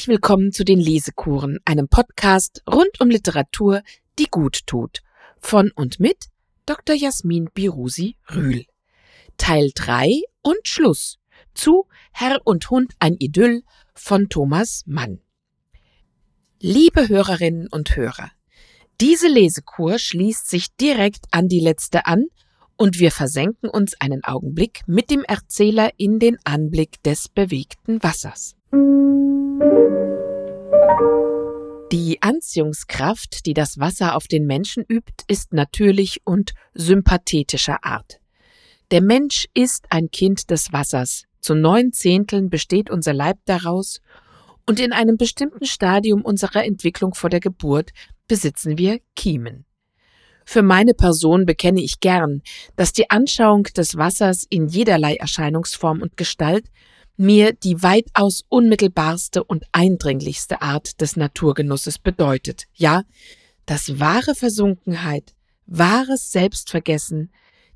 Herzlich willkommen zu den Lesekuren, einem Podcast rund um Literatur, die gut tut. Von und mit Dr. Jasmin Birusi Rühl. Teil 3 und Schluss zu Herr und Hund ein Idyll von Thomas Mann. Liebe Hörerinnen und Hörer, diese Lesekur schließt sich direkt an die letzte an und wir versenken uns einen Augenblick mit dem Erzähler in den Anblick des bewegten Wassers. Die Anziehungskraft, die das Wasser auf den Menschen übt, ist natürlich und sympathetischer Art. Der Mensch ist ein Kind des Wassers. Zu neun Zehnteln besteht unser Leib daraus und in einem bestimmten Stadium unserer Entwicklung vor der Geburt besitzen wir Kiemen. Für meine Person bekenne ich gern, dass die Anschauung des Wassers in jederlei Erscheinungsform und Gestalt mir die weitaus unmittelbarste und eindringlichste Art des Naturgenusses bedeutet. Ja, dass wahre Versunkenheit, wahres Selbstvergessen,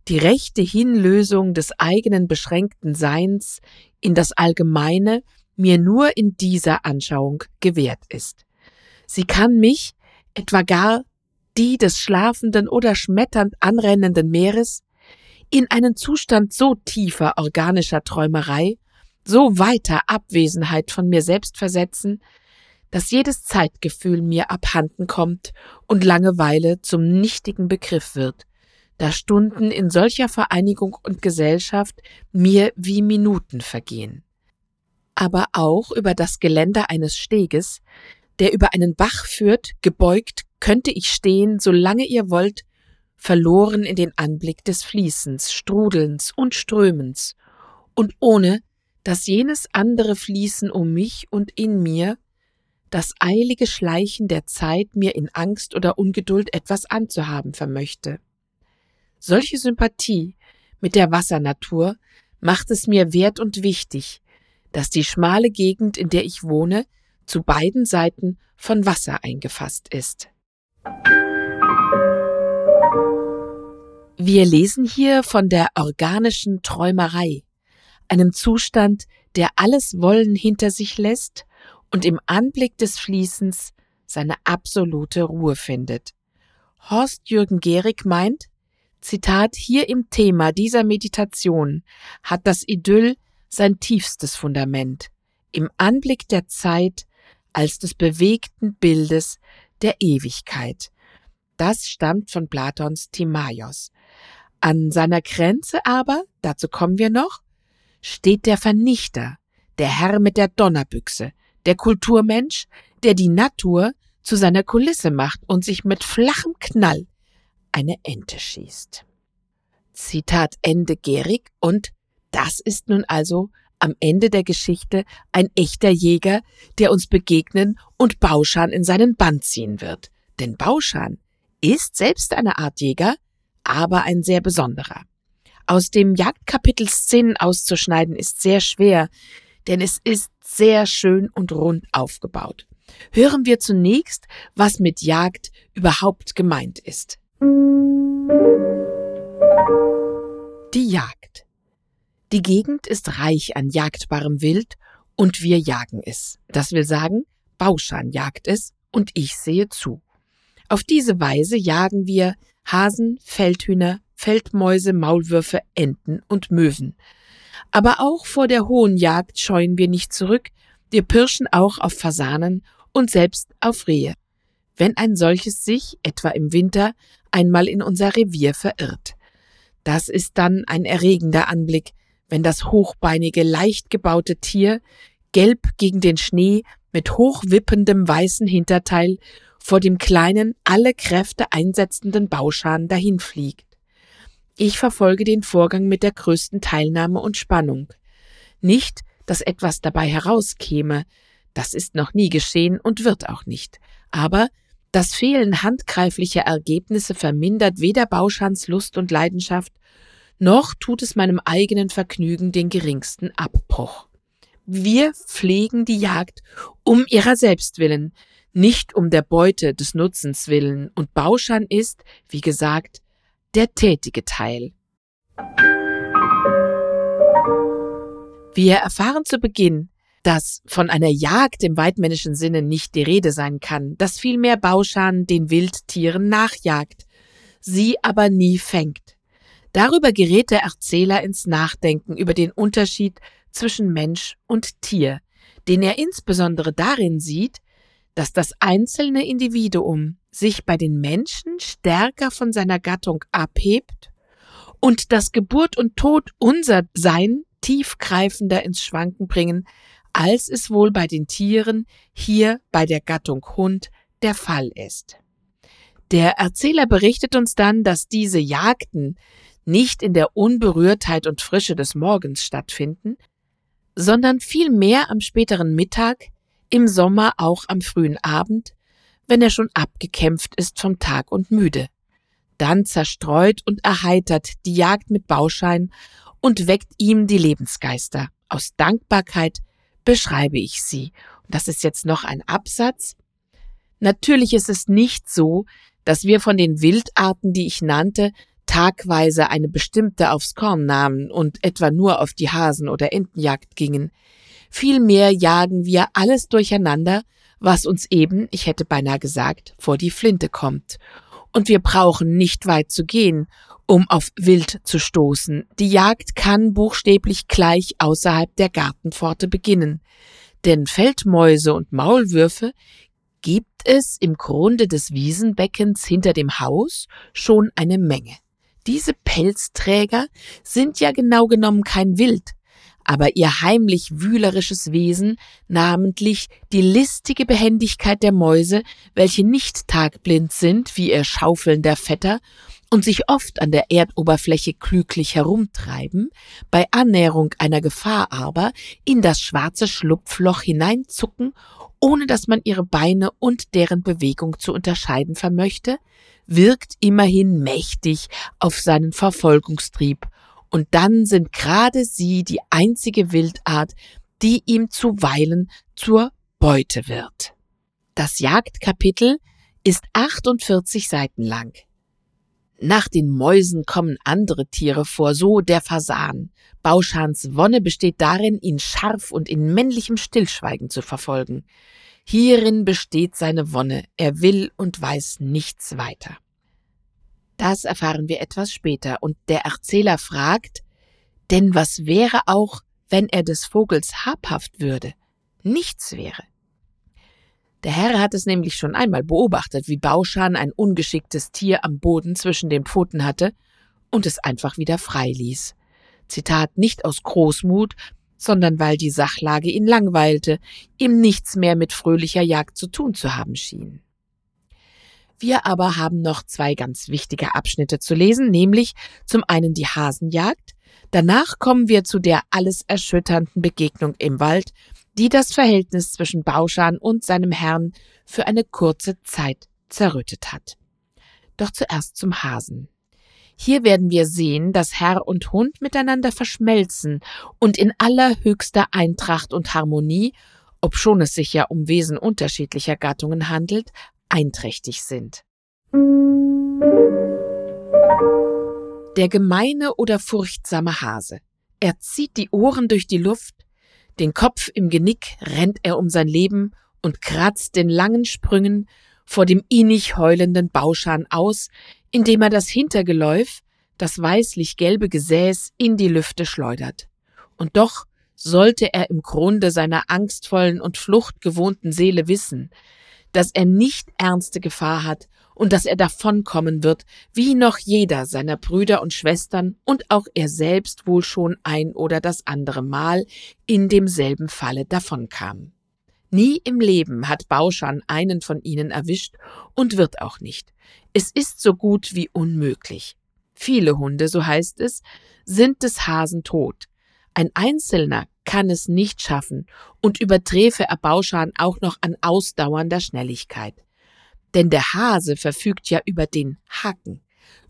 die rechte Hinlösung des eigenen beschränkten Seins in das Allgemeine mir nur in dieser Anschauung gewährt ist. Sie kann mich, etwa gar die des schlafenden oder schmetternd anrennenden Meeres, in einen Zustand so tiefer organischer Träumerei so weiter Abwesenheit von mir selbst versetzen, dass jedes Zeitgefühl mir abhanden kommt und Langeweile zum nichtigen Begriff wird, da Stunden in solcher Vereinigung und Gesellschaft mir wie Minuten vergehen. Aber auch über das Geländer eines Steges, der über einen Bach führt, gebeugt, könnte ich stehen, solange ihr wollt, verloren in den Anblick des Fließens, Strudelns und Strömens, und ohne, dass jenes andere Fließen um mich und in mir, das eilige Schleichen der Zeit mir in Angst oder Ungeduld etwas anzuhaben vermöchte. Solche Sympathie mit der Wassernatur macht es mir wert und wichtig, dass die schmale Gegend, in der ich wohne, zu beiden Seiten von Wasser eingefasst ist. Wir lesen hier von der organischen Träumerei, einem Zustand, der alles Wollen hinter sich lässt und im Anblick des Fließens seine absolute Ruhe findet. Horst Jürgen Gehrig meint, Zitat, hier im Thema dieser Meditation hat das Idyll sein tiefstes Fundament, im Anblick der Zeit als des bewegten Bildes der Ewigkeit. Das stammt von Platons Timaios. An seiner Grenze aber, dazu kommen wir noch, steht der Vernichter, der Herr mit der Donnerbüchse, der Kulturmensch, der die Natur zu seiner Kulisse macht und sich mit flachem Knall eine Ente schießt. Zitat Ende Gehrig und das ist nun also am Ende der Geschichte ein echter Jäger, der uns begegnen und Bauschan in seinen Bann ziehen wird. Denn Bauschan ist selbst eine Art Jäger, aber ein sehr besonderer. Aus dem Jagdkapitel Szenen auszuschneiden ist sehr schwer, denn es ist sehr schön und rund aufgebaut. Hören wir zunächst, was mit Jagd überhaupt gemeint ist. Die Jagd. Die Gegend ist reich an jagdbarem Wild und wir jagen es. Das will sagen, Bauschan jagt es und ich sehe zu. Auf diese Weise jagen wir Hasen, Feldhühner, Feldmäuse, Maulwürfe, Enten und Möwen. Aber auch vor der hohen Jagd scheuen wir nicht zurück, wir pirschen auch auf Fasanen und selbst auf Rehe, wenn ein solches sich, etwa im Winter, einmal in unser Revier verirrt. Das ist dann ein erregender Anblick, wenn das hochbeinige, leicht gebaute Tier, gelb gegen den Schnee, mit hochwippendem weißen Hinterteil, vor dem kleinen, alle Kräfte einsetzenden Bauschan dahinfliegt. Ich verfolge den Vorgang mit der größten Teilnahme und Spannung. Nicht, dass etwas dabei herauskäme, das ist noch nie geschehen und wird auch nicht. Aber das Fehlen handgreiflicher Ergebnisse vermindert weder Bauschans Lust und Leidenschaft, noch tut es meinem eigenen Vergnügen den geringsten Abbruch. Wir pflegen die Jagd um ihrer selbst willen, nicht um der Beute des Nutzens willen, und Bauschan ist, wie gesagt, der tätige Teil. Wir erfahren zu Beginn, dass von einer Jagd im weitmännischen Sinne nicht die Rede sein kann, dass vielmehr Bauschan den Wildtieren nachjagt, sie aber nie fängt. Darüber gerät der Erzähler ins Nachdenken über den Unterschied zwischen Mensch und Tier, den er insbesondere darin sieht, dass das einzelne Individuum sich bei den Menschen stärker von seiner Gattung abhebt und dass Geburt und Tod unser Sein tiefgreifender ins Schwanken bringen, als es wohl bei den Tieren hier bei der Gattung Hund der Fall ist. Der Erzähler berichtet uns dann, dass diese Jagden nicht in der Unberührtheit und Frische des Morgens stattfinden, sondern vielmehr am späteren Mittag, im Sommer auch am frühen Abend, wenn er schon abgekämpft ist vom Tag und müde. Dann zerstreut und erheitert die Jagd mit Bauschein und weckt ihm die Lebensgeister. Aus Dankbarkeit beschreibe ich sie. Und das ist jetzt noch ein Absatz. Natürlich ist es nicht so, dass wir von den Wildarten, die ich nannte, tagweise eine bestimmte aufs Korn nahmen und etwa nur auf die Hasen- oder Entenjagd gingen. Vielmehr jagen wir alles durcheinander, was uns eben, ich hätte beinahe gesagt, vor die Flinte kommt. Und wir brauchen nicht weit zu gehen, um auf Wild zu stoßen. Die Jagd kann buchstäblich gleich außerhalb der Gartenpforte beginnen. Denn Feldmäuse und Maulwürfe gibt es im Grunde des Wiesenbeckens hinter dem Haus schon eine Menge. Diese Pelzträger sind ja genau genommen kein Wild, aber ihr heimlich wühlerisches Wesen, namentlich die listige Behendigkeit der Mäuse, welche nicht tagblind sind wie ihr schaufelnder Vetter und sich oft an der Erdoberfläche klüglich herumtreiben, bei Annäherung einer Gefahr aber in das schwarze Schlupfloch hineinzucken, ohne dass man ihre Beine und deren Bewegung zu unterscheiden vermöchte, wirkt immerhin mächtig auf seinen Verfolgungstrieb, und dann sind gerade sie die einzige Wildart, die ihm zuweilen zur Beute wird. Das Jagdkapitel ist 48 Seiten lang. Nach den Mäusen kommen andere Tiere vor, so der Fasan. Bauschans Wonne besteht darin, ihn scharf und in männlichem Stillschweigen zu verfolgen. Hierin besteht seine Wonne, er will und weiß nichts weiter. Das erfahren wir etwas später, und der Erzähler fragt, denn was wäre auch, wenn er des Vogels habhaft würde? Nichts wäre. Der Herr hat es nämlich schon einmal beobachtet, wie Bauschan ein ungeschicktes Tier am Boden zwischen den Pfoten hatte und es einfach wieder frei ließ. Zitat nicht aus Großmut, sondern weil die Sachlage ihn langweilte, ihm nichts mehr mit fröhlicher Jagd zu tun zu haben schien. Wir aber haben noch zwei ganz wichtige Abschnitte zu lesen, nämlich zum einen die Hasenjagd, danach kommen wir zu der alles erschütternden Begegnung im Wald, die das Verhältnis zwischen Bauschan und seinem Herrn für eine kurze Zeit zerrüttet hat. Doch zuerst zum Hasen. Hier werden wir sehen, dass Herr und Hund miteinander verschmelzen und in allerhöchster Eintracht und Harmonie, obschon es sich ja um Wesen unterschiedlicher Gattungen handelt, einträchtig sind. Der gemeine oder furchtsame Hase. Er zieht die Ohren durch die Luft, den Kopf im Genick rennt er um sein Leben und kratzt den langen Sprüngen vor dem innig heulenden Bauschan aus, indem er das Hintergeläuf, das weißlich-gelbe Gesäß in die Lüfte schleudert. Und doch sollte er im Grunde seiner angstvollen und fluchtgewohnten Seele wissen, dass er nicht ernste Gefahr hat und dass er davonkommen wird, wie noch jeder seiner Brüder und Schwestern und auch er selbst wohl schon ein oder das andere Mal in demselben Falle davonkam. Nie im Leben hat Bauschan einen von ihnen erwischt und wird auch nicht. Es ist so gut wie unmöglich. Viele Hunde, so heißt es, sind des Hasen tot. Ein Einzelner kann es nicht schaffen und überträfe Erbauschan auch noch an ausdauernder Schnelligkeit. Denn der Hase verfügt ja über den Haken,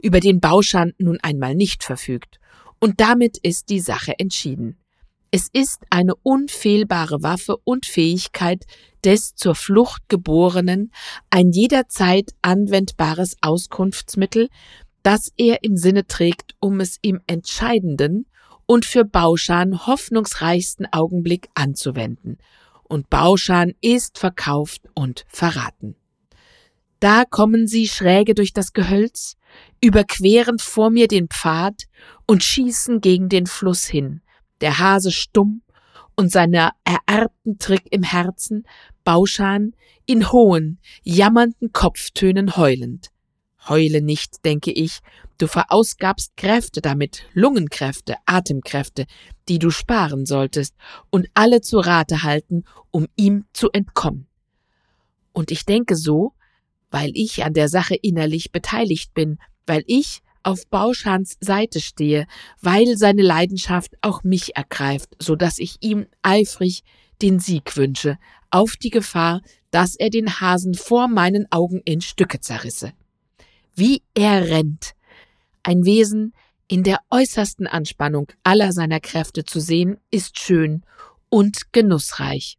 über den Bauschan nun einmal nicht verfügt. Und damit ist die Sache entschieden. Es ist eine unfehlbare Waffe und Fähigkeit des zur Flucht geborenen, ein jederzeit anwendbares Auskunftsmittel, das er im Sinne trägt, um es im Entscheidenden und für Bauschan hoffnungsreichsten Augenblick anzuwenden. Und Bauschan ist verkauft und verraten. Da kommen sie schräge durch das Gehölz, überqueren vor mir den Pfad und schießen gegen den Fluss hin. Der Hase stumm und seiner ererbten Trick im Herzen, Bauschan in hohen, jammernden Kopftönen heulend. Heule nicht, denke ich, du verausgabst Kräfte damit, Lungenkräfte, Atemkräfte, die du sparen solltest und alle zu Rate halten, um ihm zu entkommen. Und ich denke so, weil ich an der Sache innerlich beteiligt bin, weil ich auf Bauschans Seite stehe, weil seine Leidenschaft auch mich ergreift, so dass ich ihm eifrig den Sieg wünsche, auf die Gefahr, dass er den Hasen vor meinen Augen in Stücke zerrisse. Wie er rennt! Ein Wesen in der äußersten Anspannung aller seiner Kräfte zu sehen, ist schön und genussreich.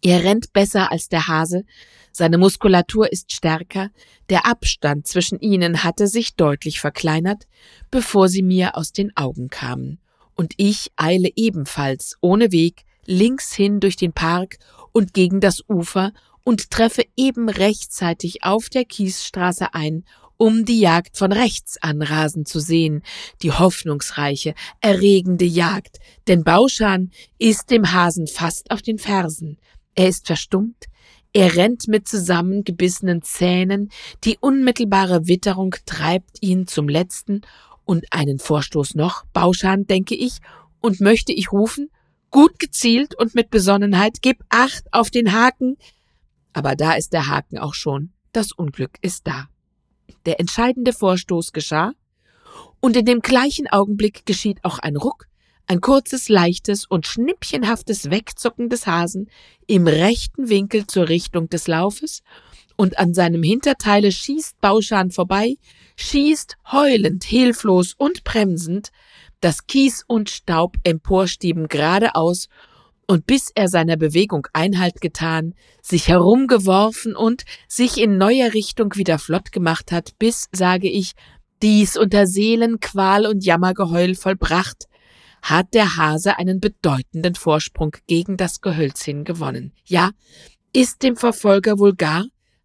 Er rennt besser als der Hase, seine Muskulatur ist stärker, der Abstand zwischen ihnen hatte sich deutlich verkleinert, bevor sie mir aus den Augen kamen, und ich eile ebenfalls ohne Weg links hin durch den Park und gegen das Ufer und treffe eben rechtzeitig auf der Kiesstraße ein, um die Jagd von rechts anrasen zu sehen, die hoffnungsreiche, erregende Jagd, denn Bauschan ist dem Hasen fast auf den Fersen. Er ist verstummt, er rennt mit zusammengebissenen Zähnen, die unmittelbare Witterung treibt ihn zum letzten und einen Vorstoß noch, Bauschan, denke ich, und möchte ich rufen, gut gezielt und mit Besonnenheit, gib acht auf den Haken. Aber da ist der Haken auch schon, das Unglück ist da. Der entscheidende Vorstoß geschah, und in dem gleichen Augenblick geschieht auch ein Ruck, ein kurzes, leichtes und schnippchenhaftes Wegzucken des Hasen im rechten Winkel zur Richtung des Laufes, und an seinem Hinterteile schießt Bauschan vorbei, schießt heulend, hilflos und bremsend, dass Kies und Staub emporstieben geradeaus, und bis er seiner Bewegung Einhalt getan, sich herumgeworfen und sich in neuer Richtung wieder flott gemacht hat, bis, sage ich, dies unter Seelenqual und Jammergeheul vollbracht, hat der Hase einen bedeutenden Vorsprung gegen das Gehölz hin gewonnen. Ja, ist dem Verfolger wohl gar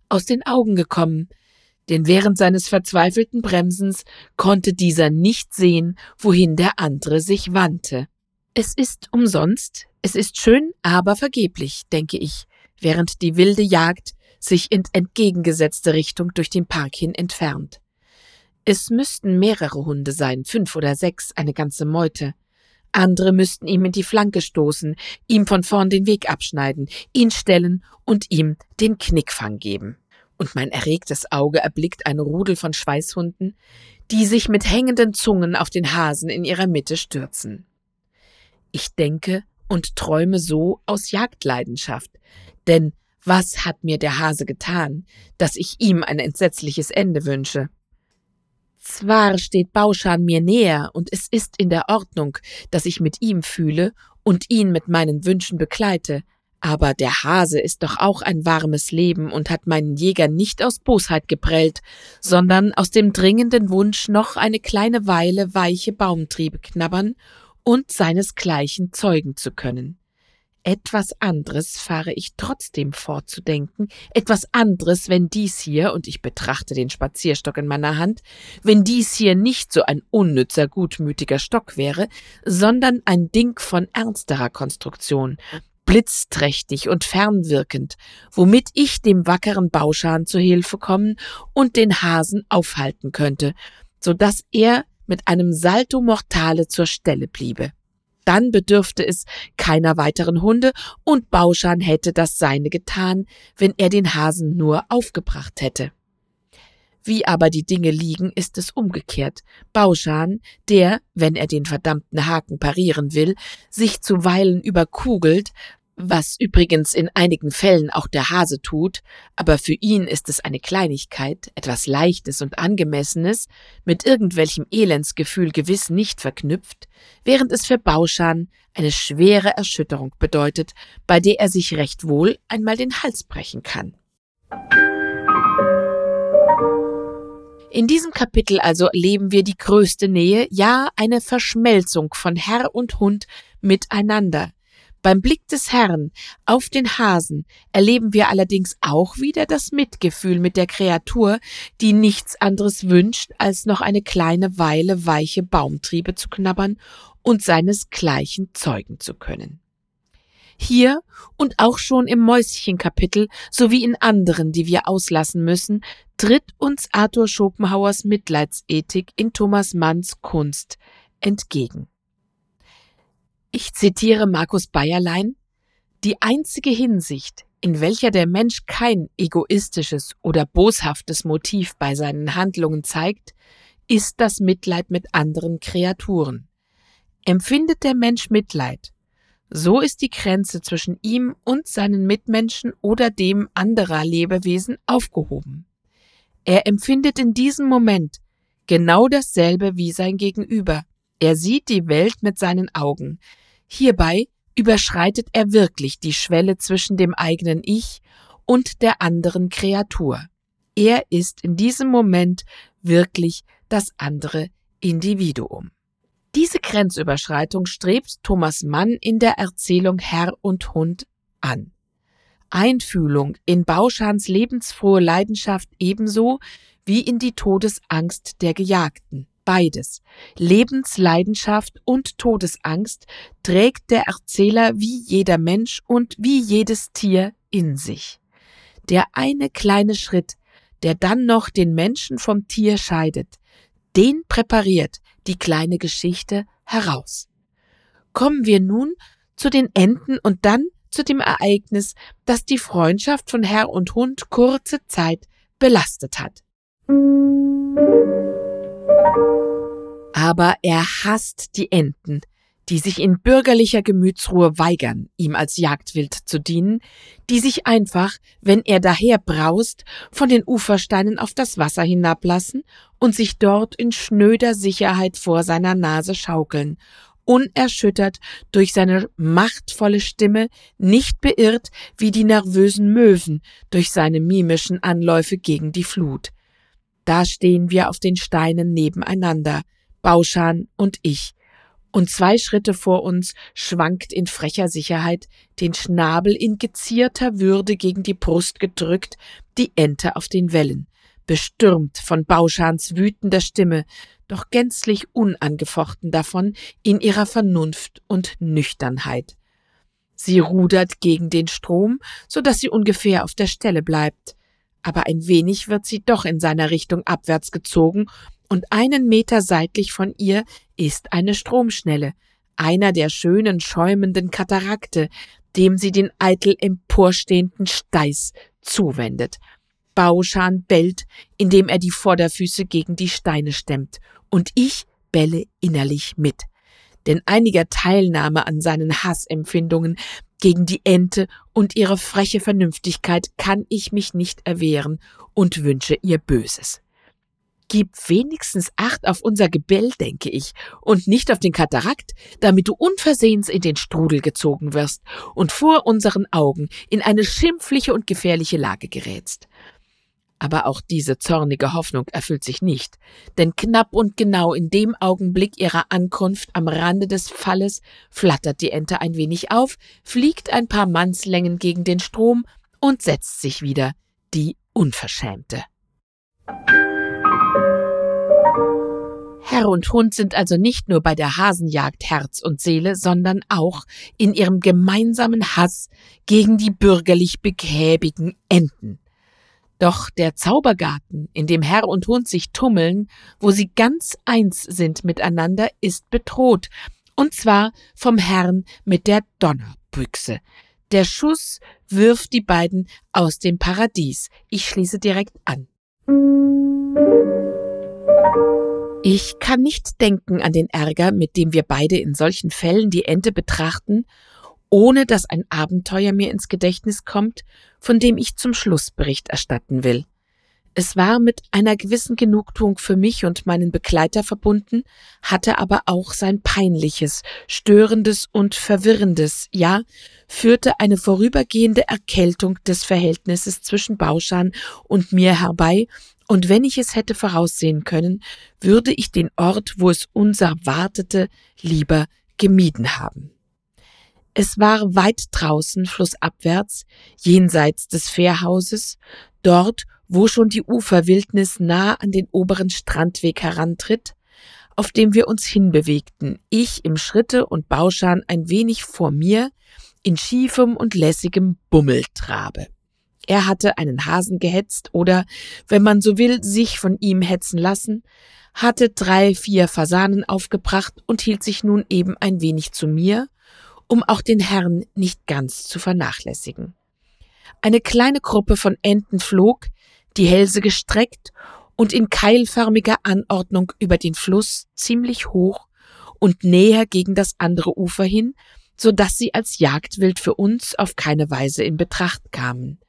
aus den Augen gekommen, denn während seines verzweifelten Bremsens konnte dieser nicht sehen, wohin der andere sich wandte. Es ist umsonst, es ist schön, aber vergeblich, denke ich, während die wilde Jagd sich in entgegengesetzte Richtung durch den Park hin entfernt. Es müssten mehrere Hunde sein, fünf oder sechs, eine ganze Meute. Andere müssten ihm in die Flanke stoßen, ihm von vorn den Weg abschneiden, ihn stellen und ihm den Knickfang geben. Und mein erregtes Auge erblickt ein Rudel von Schweißhunden, die sich mit hängenden Zungen auf den Hasen in ihrer Mitte stürzen. Ich denke und träume so aus Jagdleidenschaft, denn was hat mir der Hase getan, dass ich ihm ein entsetzliches Ende wünsche? Zwar steht Bauschan mir näher und es ist in der Ordnung, dass ich mit ihm fühle und ihn mit meinen Wünschen begleite, aber der Hase ist doch auch ein warmes Leben und hat meinen Jäger nicht aus Bosheit geprellt, sondern aus dem dringenden Wunsch, noch eine kleine Weile weiche Baumtriebe knabbern und seinesgleichen zeugen zu können. Etwas anderes fahre ich trotzdem fortzudenken, etwas anderes, wenn dies hier, und ich betrachte den Spazierstock in meiner Hand, wenn dies hier nicht so ein unnützer, gutmütiger Stock wäre, sondern ein Ding von ernsterer Konstruktion, blitzträchtig und fernwirkend, womit ich dem wackeren Bauschan zu Hilfe kommen und den Hasen aufhalten könnte, so dass er mit einem Salto Mortale zur Stelle bliebe. Dann bedürfte es keiner weiteren Hunde und Bauschan hätte das seine getan, wenn er den Hasen nur aufgebracht hätte. Wie aber die Dinge liegen, ist es umgekehrt. Bauschan, der, wenn er den verdammten Haken parieren will, sich zuweilen überkugelt, was übrigens in einigen Fällen auch der Hase tut, aber für ihn ist es eine Kleinigkeit, etwas Leichtes und Angemessenes, mit irgendwelchem Elendsgefühl gewiss nicht verknüpft, während es für Bauschan eine schwere Erschütterung bedeutet, bei der er sich recht wohl einmal den Hals brechen kann. In diesem Kapitel also erleben wir die größte Nähe, ja eine Verschmelzung von Herr und Hund miteinander. Beim Blick des Herrn auf den Hasen erleben wir allerdings auch wieder das Mitgefühl mit der Kreatur, die nichts anderes wünscht, als noch eine kleine Weile weiche Baumtriebe zu knabbern und seinesgleichen zeugen zu können. Hier und auch schon im Mäuschenkapitel sowie in anderen, die wir auslassen müssen, tritt uns Arthur Schopenhauers Mitleidsethik in Thomas Manns Kunst entgegen. Ich zitiere Markus Bayerlein Die einzige Hinsicht, in welcher der Mensch kein egoistisches oder boshaftes Motiv bei seinen Handlungen zeigt, ist das Mitleid mit anderen Kreaturen. Empfindet der Mensch Mitleid, so ist die Grenze zwischen ihm und seinen Mitmenschen oder dem anderer Lebewesen aufgehoben. Er empfindet in diesem Moment genau dasselbe wie sein Gegenüber. Er sieht die Welt mit seinen Augen. Hierbei überschreitet er wirklich die Schwelle zwischen dem eigenen Ich und der anderen Kreatur. Er ist in diesem Moment wirklich das andere Individuum. Diese Grenzüberschreitung strebt Thomas Mann in der Erzählung Herr und Hund an. Einfühlung in Bauschans lebensfrohe Leidenschaft ebenso wie in die Todesangst der Gejagten. Beides, Lebensleidenschaft und Todesangst, trägt der Erzähler wie jeder Mensch und wie jedes Tier in sich. Der eine kleine Schritt, der dann noch den Menschen vom Tier scheidet, den präpariert die kleine Geschichte heraus. Kommen wir nun zu den Enten und dann zu dem Ereignis, das die Freundschaft von Herr und Hund kurze Zeit belastet hat. Aber er hasst die Enten, die sich in bürgerlicher Gemütsruhe weigern, ihm als Jagdwild zu dienen, die sich einfach, wenn er daher braust, von den Ufersteinen auf das Wasser hinablassen und sich dort in schnöder Sicherheit vor seiner Nase schaukeln, unerschüttert durch seine machtvolle Stimme, nicht beirrt wie die nervösen Möwen durch seine mimischen Anläufe gegen die Flut. Da stehen wir auf den Steinen nebeneinander, Bauschan und ich, und zwei Schritte vor uns schwankt in frecher Sicherheit, den Schnabel in gezierter Würde gegen die Brust gedrückt, die Ente auf den Wellen, bestürmt von Bauschans wütender Stimme, doch gänzlich unangefochten davon in ihrer Vernunft und Nüchternheit. Sie rudert gegen den Strom, so dass sie ungefähr auf der Stelle bleibt, aber ein wenig wird sie doch in seiner Richtung abwärts gezogen und einen Meter seitlich von ihr ist eine Stromschnelle, einer der schönen schäumenden Katarakte, dem sie den eitel emporstehenden Steiß zuwendet. Bauschan bellt, indem er die Vorderfüße gegen die Steine stemmt, und ich belle innerlich mit. Denn einiger Teilnahme an seinen Hassempfindungen gegen die Ente und ihre freche Vernünftigkeit kann ich mich nicht erwehren und wünsche ihr Böses. Gib wenigstens Acht auf unser Gebell, denke ich, und nicht auf den Katarakt, damit du unversehens in den Strudel gezogen wirst und vor unseren Augen in eine schimpfliche und gefährliche Lage gerätst. Aber auch diese zornige Hoffnung erfüllt sich nicht, denn knapp und genau in dem Augenblick ihrer Ankunft am Rande des Falles flattert die Ente ein wenig auf, fliegt ein paar Mannslängen gegen den Strom und setzt sich wieder, die Unverschämte. Herr und Hund sind also nicht nur bei der Hasenjagd Herz und Seele, sondern auch in ihrem gemeinsamen Hass gegen die bürgerlich behäbigen Enten. Doch der Zaubergarten, in dem Herr und Hund sich tummeln, wo sie ganz eins sind miteinander, ist bedroht, und zwar vom Herrn mit der Donnerbüchse. Der Schuss wirft die beiden aus dem Paradies. Ich schließe direkt an. Ich kann nicht denken an den Ärger, mit dem wir beide in solchen Fällen die Ente betrachten, ohne dass ein Abenteuer mir ins Gedächtnis kommt, von dem ich zum Schluss Bericht erstatten will. Es war mit einer gewissen Genugtuung für mich und meinen Begleiter verbunden, hatte aber auch sein peinliches, störendes und verwirrendes, ja, führte eine vorübergehende Erkältung des Verhältnisses zwischen Bauschan und mir herbei und wenn ich es hätte voraussehen können, würde ich den Ort, wo es uns erwartete, lieber gemieden haben. Es war weit draußen, flussabwärts, jenseits des Fährhauses, dort, wo schon die Uferwildnis nah an den oberen Strandweg herantritt, auf dem wir uns hinbewegten, ich im Schritte und Bauschan ein wenig vor mir, in schiefem und lässigem Bummeltrabe. Er hatte einen Hasen gehetzt oder, wenn man so will, sich von ihm hetzen lassen, hatte drei, vier Fasanen aufgebracht und hielt sich nun eben ein wenig zu mir, um auch den Herrn nicht ganz zu vernachlässigen. Eine kleine Gruppe von Enten flog, die Hälse gestreckt und in keilförmiger Anordnung über den Fluss ziemlich hoch und näher gegen das andere Ufer hin, so dass sie als Jagdwild für uns auf keine Weise in Betracht kamen.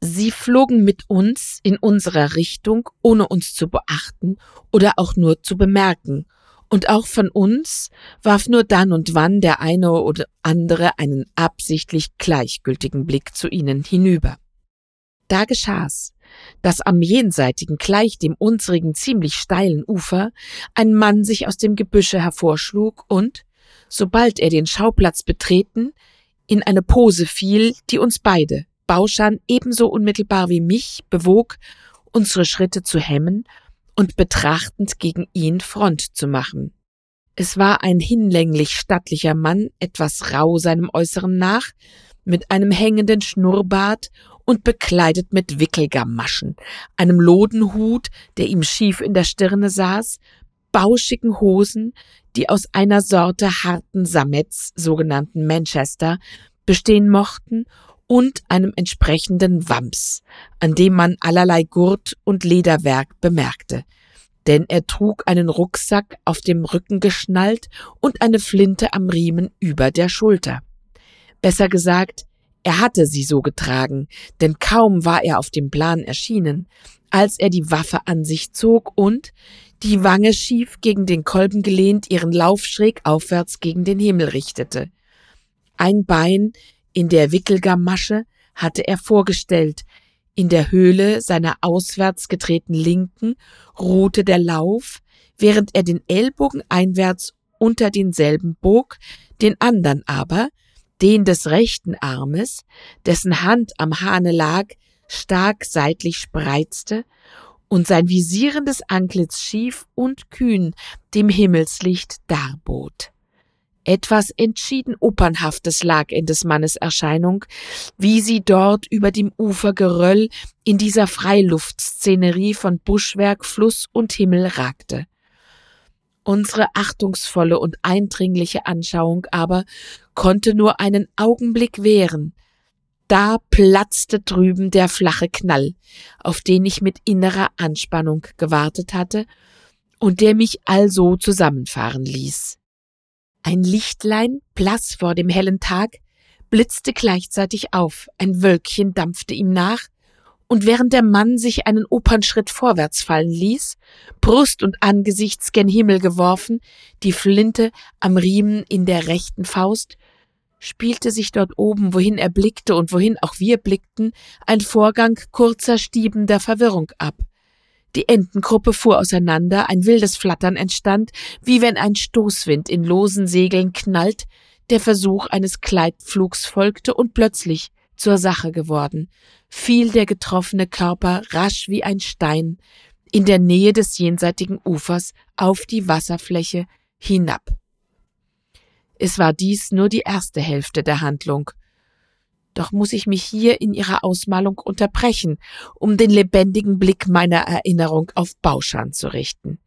Sie flogen mit uns in unserer Richtung, ohne uns zu beachten oder auch nur zu bemerken, und auch von uns warf nur dann und wann der eine oder andere einen absichtlich gleichgültigen Blick zu ihnen hinüber. Da geschah's, dass am jenseitigen, gleich dem unsrigen ziemlich steilen Ufer, ein Mann sich aus dem Gebüsche hervorschlug und, sobald er den Schauplatz betreten, in eine Pose fiel, die uns beide, Bauschan ebenso unmittelbar wie mich bewog, unsere Schritte zu hemmen und betrachtend gegen ihn Front zu machen. Es war ein hinlänglich stattlicher Mann, etwas rau seinem Äußeren nach, mit einem hängenden Schnurrbart und bekleidet mit Wickelgamaschen, einem Lodenhut, der ihm schief in der Stirne saß, bauschigen Hosen, die aus einer Sorte harten Sammets, sogenannten Manchester, bestehen mochten und einem entsprechenden Wams, an dem man allerlei Gurt und Lederwerk bemerkte, denn er trug einen Rucksack auf dem Rücken geschnallt und eine Flinte am Riemen über der Schulter. Besser gesagt, er hatte sie so getragen, denn kaum war er auf dem Plan erschienen, als er die Waffe an sich zog und, die Wange schief gegen den Kolben gelehnt, ihren Lauf schräg aufwärts gegen den Himmel richtete. Ein Bein in der Wickelgamasche hatte er vorgestellt, in der Höhle seiner auswärts getretenen Linken ruhte der Lauf, während er den Ellbogen einwärts unter denselben bog, den andern aber, den des rechten Armes, dessen Hand am Hahne lag, stark seitlich spreizte und sein visierendes Antlitz schief und kühn dem Himmelslicht darbot. Etwas entschieden Opernhaftes lag in des Mannes Erscheinung, wie sie dort über dem Ufergeröll in dieser Freiluftszenerie von Buschwerk, Fluss und Himmel ragte. Unsere achtungsvolle und eindringliche Anschauung aber konnte nur einen Augenblick währen. Da platzte drüben der flache Knall, auf den ich mit innerer Anspannung gewartet hatte und der mich also zusammenfahren ließ. Ein Lichtlein, blass vor dem hellen Tag, blitzte gleichzeitig auf, ein Wölkchen dampfte ihm nach, und während der Mann sich einen Opernschritt vorwärts fallen ließ, Brust und Angesicht gen Himmel geworfen, die Flinte am Riemen in der rechten Faust, spielte sich dort oben, wohin er blickte und wohin auch wir blickten, ein Vorgang kurzer stiebender Verwirrung ab. Die Entengruppe fuhr auseinander, ein wildes Flattern entstand, wie wenn ein Stoßwind in losen Segeln knallt, der Versuch eines Kleidflugs folgte und plötzlich zur Sache geworden, fiel der getroffene Körper rasch wie ein Stein in der Nähe des jenseitigen Ufers auf die Wasserfläche hinab. Es war dies nur die erste Hälfte der Handlung. Doch muss ich mich hier in ihrer Ausmalung unterbrechen, um den lebendigen Blick meiner Erinnerung auf Bauschan zu richten.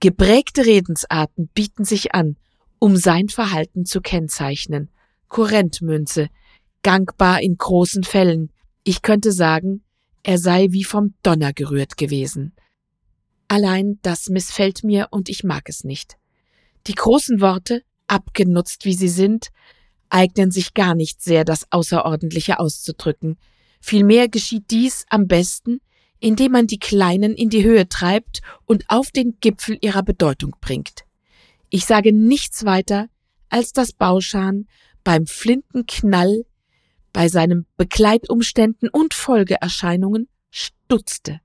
Geprägte Redensarten bieten sich an, um sein Verhalten zu kennzeichnen. Kurrentmünze, gangbar in großen Fällen. Ich könnte sagen, er sei wie vom Donner gerührt gewesen. Allein das missfällt mir und ich mag es nicht. Die großen Worte, abgenutzt wie sie sind, eignen sich gar nicht sehr, das Außerordentliche auszudrücken. Vielmehr geschieht dies am besten, indem man die Kleinen in die Höhe treibt und auf den Gipfel ihrer Bedeutung bringt. Ich sage nichts weiter, als dass Bauschan beim Flintenknall, bei seinen Begleitumständen und Folgeerscheinungen stutzte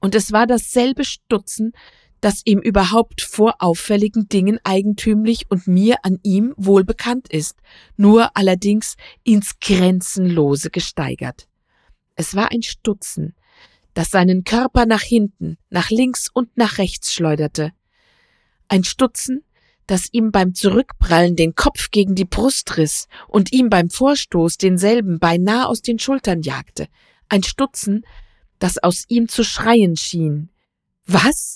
Und es war dasselbe Stutzen, das ihm überhaupt vor auffälligen Dingen eigentümlich und mir an ihm wohl bekannt ist, nur allerdings ins Grenzenlose gesteigert. Es war ein Stutzen, das seinen Körper nach hinten, nach links und nach rechts schleuderte. Ein Stutzen, das ihm beim Zurückprallen den Kopf gegen die Brust riss und ihm beim Vorstoß denselben beinahe aus den Schultern jagte. Ein Stutzen, das aus ihm zu schreien schien. Was?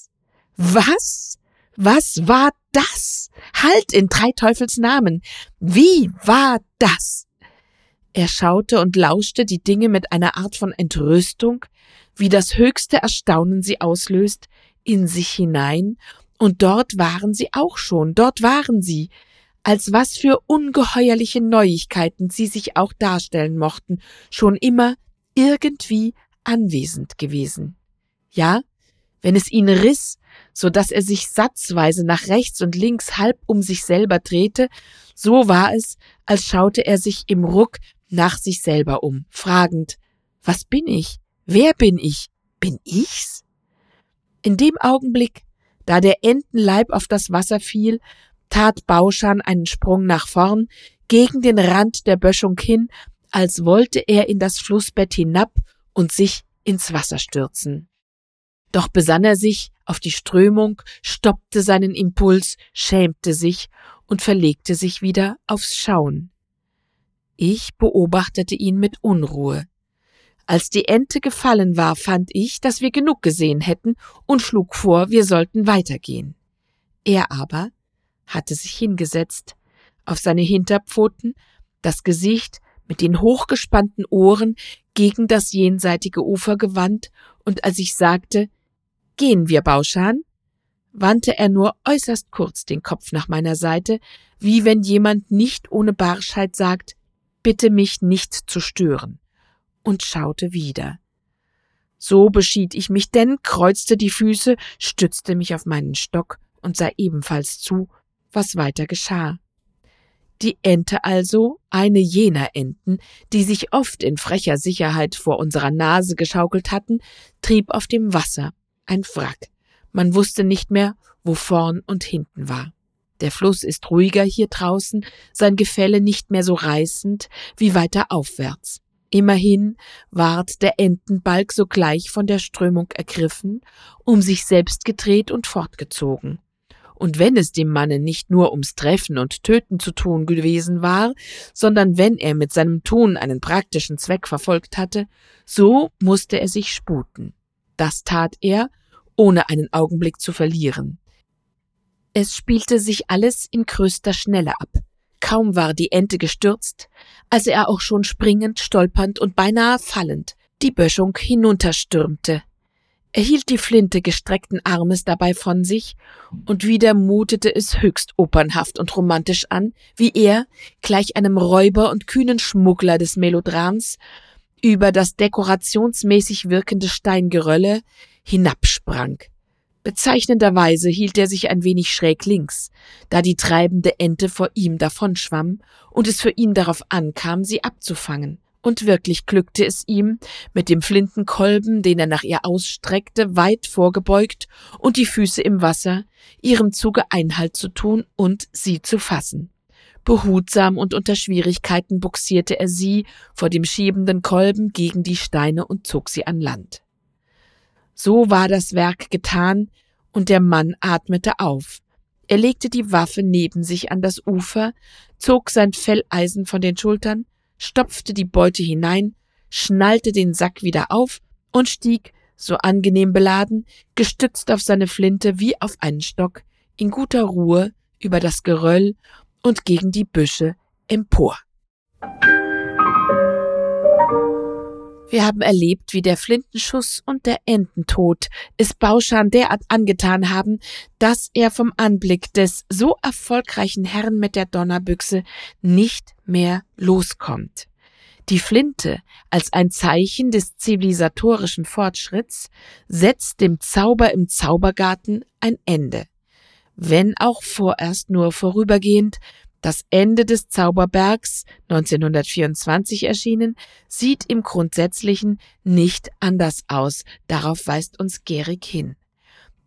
Was? Was war das? Halt in drei Teufels Namen! Wie war das? Er schaute und lauschte die Dinge mit einer Art von Entrüstung, wie das höchste Erstaunen sie auslöst, in sich hinein, und dort waren sie auch schon, dort waren sie, als was für ungeheuerliche Neuigkeiten sie sich auch darstellen mochten, schon immer irgendwie anwesend gewesen. Ja, wenn es ihn riss, so dass er sich satzweise nach rechts und links halb um sich selber drehte, so war es, als schaute er sich im Ruck nach sich selber um, fragend, was bin ich? Wer bin ich? Bin ich's? In dem Augenblick, da der Entenleib auf das Wasser fiel, tat Bauschan einen Sprung nach vorn, gegen den Rand der Böschung hin, als wollte er in das Flussbett hinab und sich ins Wasser stürzen. Doch besann er sich auf die Strömung, stoppte seinen Impuls, schämte sich und verlegte sich wieder aufs Schauen. Ich beobachtete ihn mit Unruhe. Als die Ente gefallen war, fand ich, dass wir genug gesehen hätten und schlug vor, wir sollten weitergehen. Er aber hatte sich hingesetzt, auf seine Hinterpfoten, das Gesicht mit den hochgespannten Ohren gegen das jenseitige Ufer gewandt, und als ich sagte, Gehen wir, Bauschan, wandte er nur äußerst kurz den Kopf nach meiner Seite, wie wenn jemand nicht ohne Barschheit sagt, bitte mich nicht zu stören, und schaute wieder. So beschied ich mich denn, kreuzte die Füße, stützte mich auf meinen Stock und sah ebenfalls zu, was weiter geschah. Die Ente also, eine jener Enten, die sich oft in frecher Sicherheit vor unserer Nase geschaukelt hatten, trieb auf dem Wasser, ein Wrack. Man wusste nicht mehr, wo vorn und hinten war. Der Fluss ist ruhiger hier draußen, sein Gefälle nicht mehr so reißend wie weiter aufwärts. Immerhin ward der Entenbalg sogleich von der Strömung ergriffen, um sich selbst gedreht und fortgezogen. Und wenn es dem Manne nicht nur ums Treffen und Töten zu tun gewesen war, sondern wenn er mit seinem Tun einen praktischen Zweck verfolgt hatte, so musste er sich sputen. Das tat er, ohne einen Augenblick zu verlieren. Es spielte sich alles in größter Schnelle ab. Kaum war die Ente gestürzt, als er auch schon springend, stolpernd und beinahe fallend die Böschung hinunterstürmte. Er hielt die Flinte gestreckten Armes dabei von sich, und wieder mutete es höchst opernhaft und romantisch an, wie er, gleich einem Räuber und kühnen Schmuggler des Melodrams, über das dekorationsmäßig wirkende Steingerölle hinabsprang, Bezeichnenderweise hielt er sich ein wenig schräg links, da die treibende Ente vor ihm davonschwamm und es für ihn darauf ankam, sie abzufangen. Und wirklich glückte es ihm, mit dem Flintenkolben, den er nach ihr ausstreckte, weit vorgebeugt und die Füße im Wasser, ihrem Zuge Einhalt zu tun und sie zu fassen. Behutsam und unter Schwierigkeiten buxierte er sie vor dem schiebenden Kolben gegen die Steine und zog sie an Land. So war das Werk getan, und der Mann atmete auf. Er legte die Waffe neben sich an das Ufer, zog sein Felleisen von den Schultern, stopfte die Beute hinein, schnallte den Sack wieder auf und stieg, so angenehm beladen, gestützt auf seine Flinte wie auf einen Stock, in guter Ruhe über das Geröll und gegen die Büsche empor. Wir haben erlebt, wie der Flintenschuss und der Ententod es Bauschan derart angetan haben, dass er vom Anblick des so erfolgreichen Herrn mit der Donnerbüchse nicht mehr loskommt. Die Flinte als ein Zeichen des zivilisatorischen Fortschritts setzt dem Zauber im Zaubergarten ein Ende. Wenn auch vorerst nur vorübergehend, Das Ende des Zauberbergs, 1924 erschienen, sieht im Grundsätzlichen nicht anders aus, darauf weist uns Gehrig hin.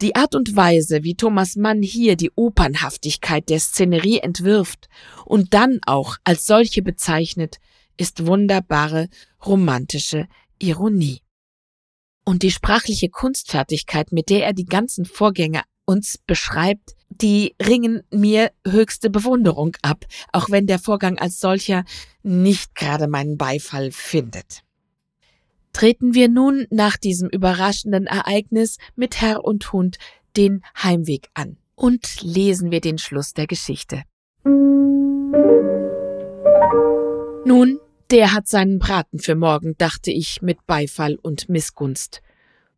Die Art und Weise, wie Thomas Mann hier die Opernhaftigkeit der Szenerie entwirft und dann auch als solche bezeichnet, ist wunderbare romantische Ironie. Und die sprachliche Kunstfertigkeit, mit der er die ganzen Vorgänge uns beschreibt, die ringen mir höchste Bewunderung ab, auch wenn der Vorgang als solcher nicht gerade meinen Beifall findet. Treten wir nun nach diesem überraschenden Ereignis mit Herr und Hund den Heimweg an und lesen wir den Schluss der Geschichte. Nun, der hat seinen Braten für morgen, dachte ich mit Beifall und Missgunst.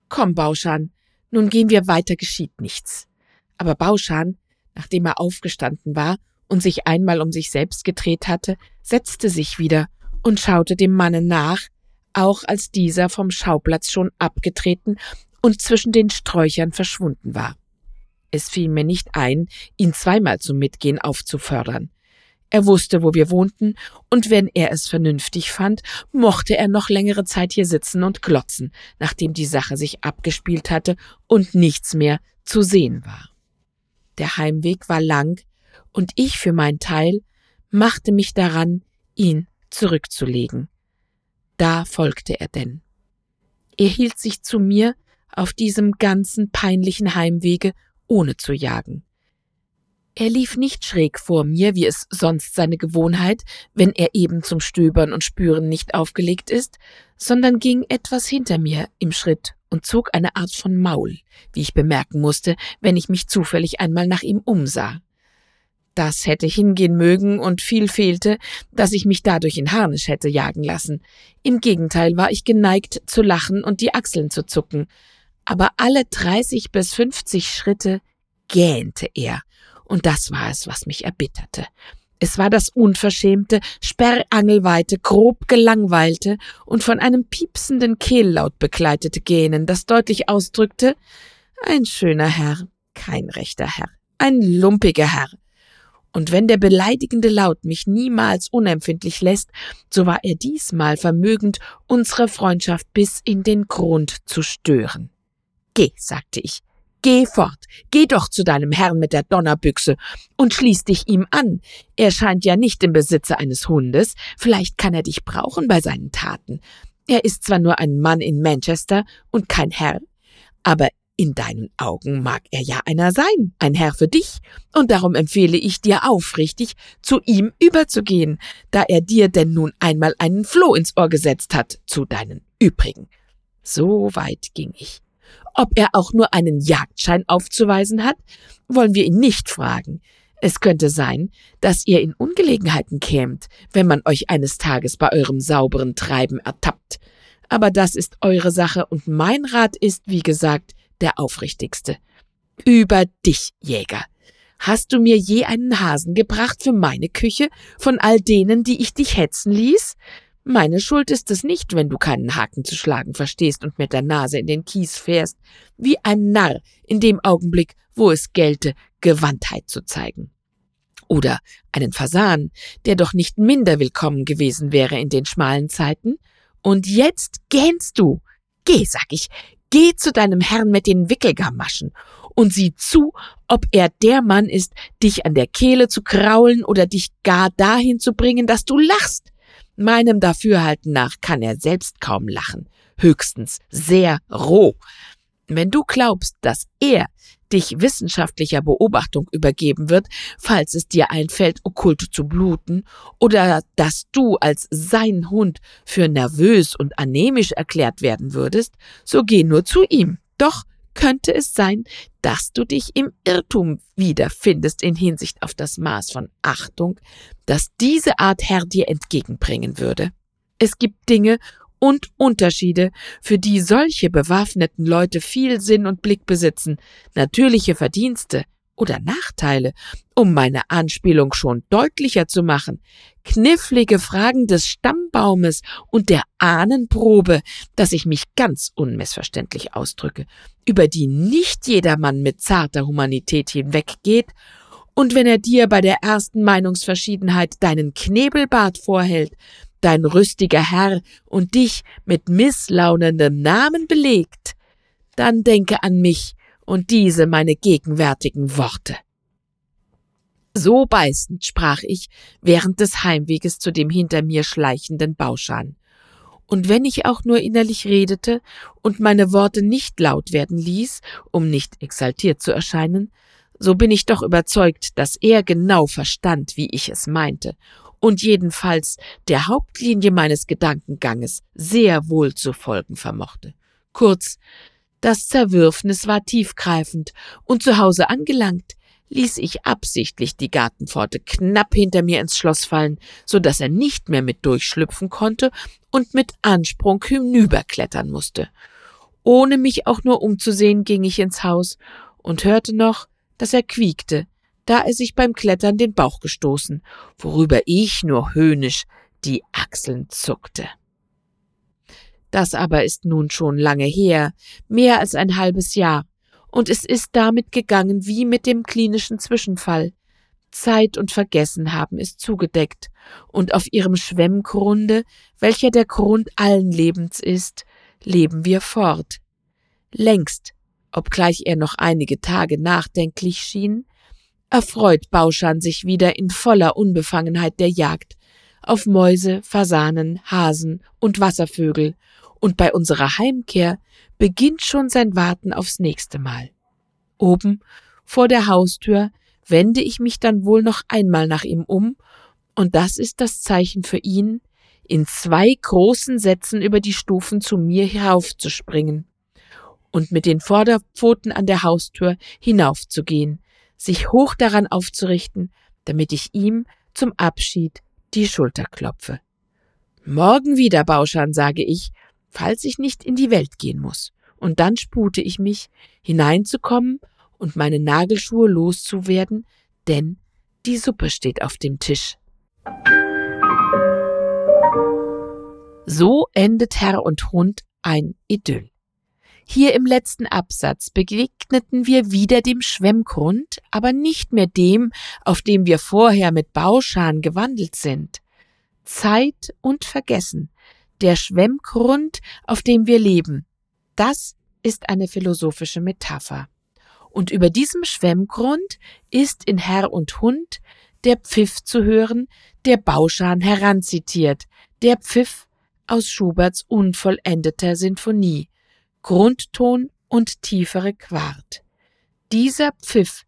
Komm, Bauschan, nun gehen wir weiter, geschieht nichts. Aber Bauschan, nachdem er aufgestanden war und sich einmal um sich selbst gedreht hatte, setzte sich wieder und schaute dem Manne nach, auch als dieser vom Schauplatz schon abgetreten und zwischen den Sträuchern verschwunden war. Es fiel mir nicht ein, ihn zweimal zum Mitgehen aufzufördern. Er wusste, wo wir wohnten, und wenn er es vernünftig fand, mochte er noch längere Zeit hier sitzen und glotzen, nachdem die Sache sich abgespielt hatte und nichts mehr zu sehen war. Der Heimweg war lang, und ich für mein Teil machte mich daran, ihn zurückzulegen. Da folgte er denn. Er hielt sich zu mir auf diesem ganzen peinlichen Heimwege, ohne zu jagen. Er lief nicht schräg vor mir, wie es sonst seine Gewohnheit, wenn er eben zum Stöbern und Spüren nicht aufgelegt ist, sondern ging etwas hinter mir im Schritt und zog eine Art von Maul, wie ich bemerken musste, wenn ich mich zufällig einmal nach ihm umsah. Das hätte hingehen mögen und viel fehlte, dass ich mich dadurch in Harnisch hätte jagen lassen. Im Gegenteil war ich geneigt zu lachen und die Achseln zu zucken. Aber alle dreißig bis fünfzig Schritte gähnte er, und das war es, was mich erbitterte. Es war das unverschämte, sperrangelweite, grob gelangweilte und von einem piepsenden Kehllaut begleitete Gähnen, das deutlich ausdrückte, ein schöner Herr, kein rechter Herr, ein lumpiger Herr. Und wenn der beleidigende Laut mich niemals unempfindlich lässt, so war er diesmal vermögend, unsere Freundschaft bis in den Grund zu stören. Geh, sagte ich, Geh fort, geh doch zu deinem Herrn mit der Donnerbüchse und schließ dich ihm an. Er scheint ja nicht im Besitze eines Hundes, vielleicht kann er dich brauchen bei seinen Taten. Er ist zwar nur ein Mann in Manchester und kein Herr, aber in deinen Augen mag er ja einer sein, ein Herr für dich, und darum empfehle ich dir aufrichtig, zu ihm überzugehen, da er dir denn nun einmal einen Floh ins Ohr gesetzt hat, zu deinen übrigen. So weit ging ich. Ob er auch nur einen Jagdschein aufzuweisen hat, wollen wir ihn nicht fragen. Es könnte sein, dass ihr in Ungelegenheiten kämt, wenn man euch eines Tages bei eurem sauberen Treiben ertappt. Aber das ist eure Sache und mein Rat ist, wie gesagt, der aufrichtigste. Über dich, Jäger. Hast du mir je einen Hasen gebracht für meine Küche von all denen, die ich dich hetzen ließ? Meine Schuld ist es nicht, wenn du keinen Haken zu schlagen verstehst und mit der Nase in den Kies fährst, wie ein Narr in dem Augenblick, wo es gelte, Gewandtheit zu zeigen. Oder einen Fasan, der doch nicht minder willkommen gewesen wäre in den schmalen Zeiten. Und jetzt gähnst du. Geh, sag ich, geh zu deinem Herrn mit den Wickelgamaschen und sieh zu, ob er der Mann ist, dich an der Kehle zu kraulen oder dich gar dahin zu bringen, dass du lachst. Meinem Dafürhalten nach kann er selbst kaum lachen, höchstens sehr roh. Wenn du glaubst, dass er dich wissenschaftlicher Beobachtung übergeben wird, falls es dir einfällt, okkult zu bluten, oder dass du als sein Hund für nervös und anämisch erklärt werden würdest, so geh nur zu ihm. Doch könnte es sein, dass du dich im Irrtum wiederfindest in Hinsicht auf das Maß von Achtung, das diese Art Herr dir entgegenbringen würde. Es gibt Dinge und Unterschiede, für die solche bewaffneten Leute viel Sinn und Blick besitzen, natürliche Verdienste, oder Nachteile, um meine Anspielung schon deutlicher zu machen, knifflige Fragen des Stammbaumes und der Ahnenprobe, dass ich mich ganz unmissverständlich ausdrücke, über die nicht jedermann mit zarter Humanität hinweggeht. Und wenn er dir bei der ersten Meinungsverschiedenheit deinen Knebelbart vorhält, dein rüstiger Herr und dich mit misslaunendem Namen belegt, dann denke an mich und diese meine gegenwärtigen Worte. So beißend sprach ich während des Heimweges zu dem hinter mir schleichenden Bauschan. Und wenn ich auch nur innerlich redete und meine Worte nicht laut werden ließ, um nicht exaltiert zu erscheinen, so bin ich doch überzeugt, dass er genau verstand, wie ich es meinte, und jedenfalls der Hauptlinie meines Gedankenganges sehr wohl zu folgen vermochte. Kurz, das Zerwürfnis war tiefgreifend, und zu Hause angelangt, ließ ich absichtlich die Gartenpforte knapp hinter mir ins Schloss fallen, so dass er nicht mehr mit durchschlüpfen konnte und mit Ansprung hinüberklettern musste. Ohne mich auch nur umzusehen, ging ich ins Haus und hörte noch, dass er quiekte, da er sich beim Klettern den Bauch gestoßen, worüber ich nur höhnisch die Achseln zuckte. Das aber ist nun schon lange her, mehr als ein halbes Jahr, und es ist damit gegangen wie mit dem klinischen Zwischenfall. Zeit und Vergessen haben es zugedeckt, und auf ihrem Schwemmgrunde, welcher der Grund allen Lebens ist, leben wir fort. Längst, obgleich er noch einige Tage nachdenklich schien, erfreut Bauschan sich wieder in voller Unbefangenheit der Jagd auf Mäuse, Fasanen, Hasen und Wasservögel, und bei unserer Heimkehr beginnt schon sein Warten aufs nächste Mal. Oben vor der Haustür wende ich mich dann wohl noch einmal nach ihm um, und das ist das Zeichen für ihn, in zwei großen Sätzen über die Stufen zu mir heraufzuspringen und mit den Vorderpfoten an der Haustür hinaufzugehen, sich hoch daran aufzurichten, damit ich ihm zum Abschied die Schulter klopfe. Morgen wieder, Bauschan, sage ich, falls ich nicht in die Welt gehen muss. Und dann spute ich mich, hineinzukommen und meine Nagelschuhe loszuwerden, denn die Suppe steht auf dem Tisch. So endet Herr und Hund ein Idyll. Hier im letzten Absatz begegneten wir wieder dem Schwemmgrund, aber nicht mehr dem, auf dem wir vorher mit Bauschan gewandelt sind. Zeit und Vergessen, der Schwemmgrund, auf dem wir leben, das ist eine philosophische Metapher. Und über diesem Schwemmgrund ist in Herr und Hund der Pfiff zu hören, der Bauschan heranzitiert, der Pfiff aus Schuberts unvollendeter Sinfonie, Grundton und tiefere Quart. Dieser Pfiff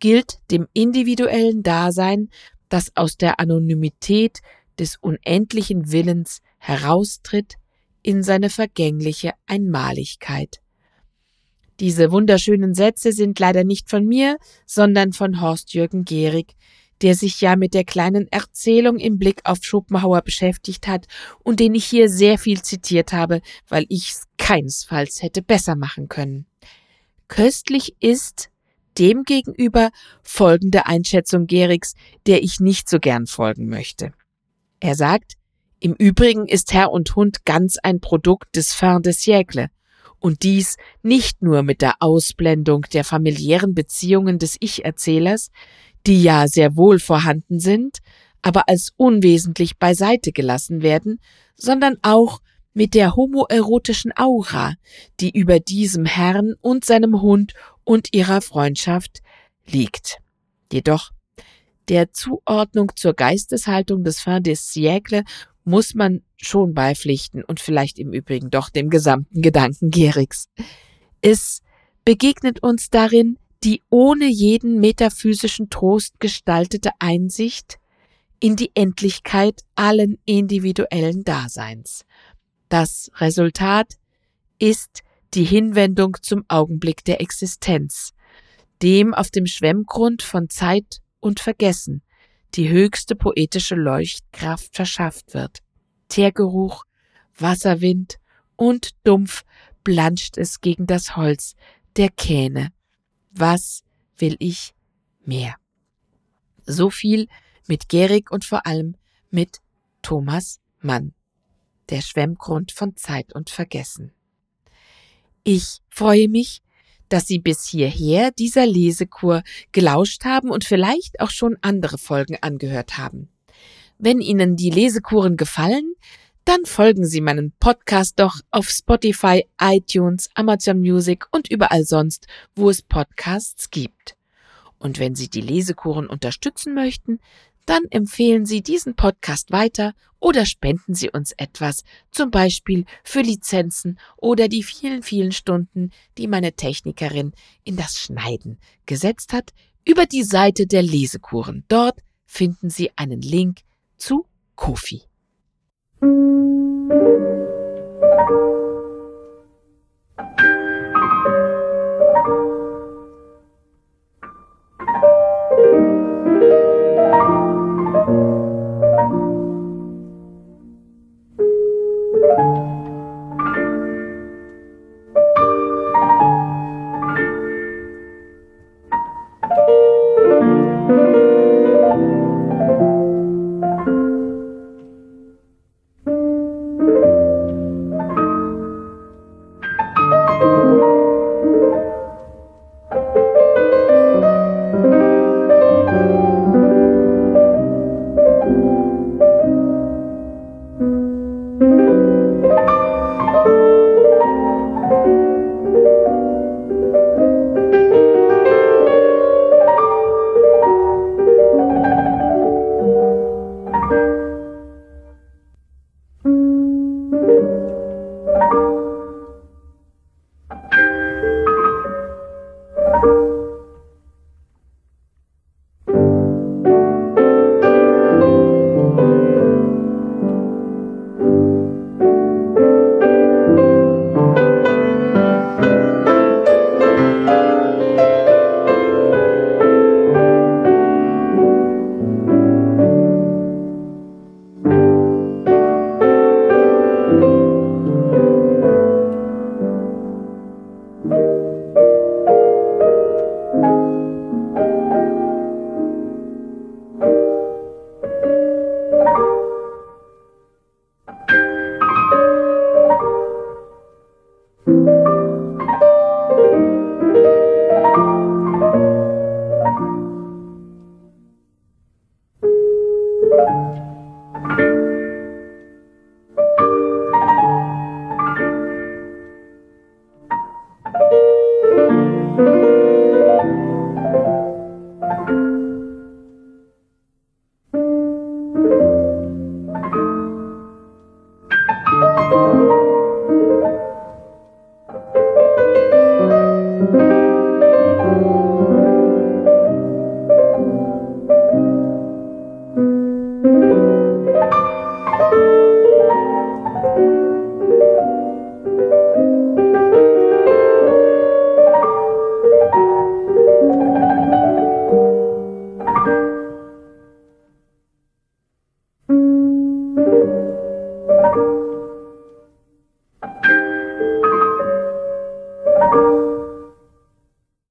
gilt dem individuellen Dasein, das aus der Anonymität des unendlichen Willens heraustritt in seine vergängliche Einmaligkeit. Diese wunderschönen Sätze sind leider nicht von mir, sondern von Horst Jürgen Gehrig, der sich ja mit der kleinen Erzählung im Blick auf Schopenhauer beschäftigt hat und den ich hier sehr viel zitiert habe, weil ich's keinesfalls hätte besser machen können. Köstlich ist demgegenüber folgende Einschätzung Gerigs, der ich nicht so gern folgen möchte. Er sagt, im Übrigen ist Herr und Hund ganz ein Produkt des Fin de siècle. Und dies nicht nur mit der Ausblendung der familiären Beziehungen des Ich-Erzählers, die ja sehr wohl vorhanden sind, aber als unwesentlich beiseite gelassen werden, sondern auch mit der homoerotischen Aura, die über diesem Herrn und seinem Hund und ihrer Freundschaft liegt. Jedoch der Zuordnung zur Geisteshaltung des Fin des Siècle muss man schon beipflichten und vielleicht im Übrigen doch dem gesamten Gedanken Gerigs. Es begegnet uns darin die ohne jeden metaphysischen Trost gestaltete Einsicht in die Endlichkeit allen individuellen Daseins. Das Resultat ist die Hinwendung zum Augenblick der Existenz, dem auf dem Schwemmgrund von Zeit und Vergessen die höchste poetische Leuchtkraft verschafft wird. Teergeruch, Wasserwind und dumpf planscht es gegen das Holz der Kähne. Was will ich mehr? So viel mit Gerig und vor allem mit Thomas Mann. Der Schwemmgrund von Zeit und Vergessen. Ich freue mich, dass Sie bis hierher dieser Lesekur gelauscht haben und vielleicht auch schon andere Folgen angehört haben. Wenn Ihnen die Lesekuren gefallen, dann folgen Sie meinen Podcast doch auf Spotify, iTunes, Amazon Music und überall sonst, wo es Podcasts gibt. Und wenn Sie die Lesekuren unterstützen möchten, dann empfehlen Sie diesen Podcast weiter oder spenden Sie uns etwas, zum Beispiel für Lizenzen oder die vielen, vielen Stunden, die meine Technikerin in das Schneiden gesetzt hat, über die Seite der Lesekuren. Dort finden Sie einen Link zu Kofi.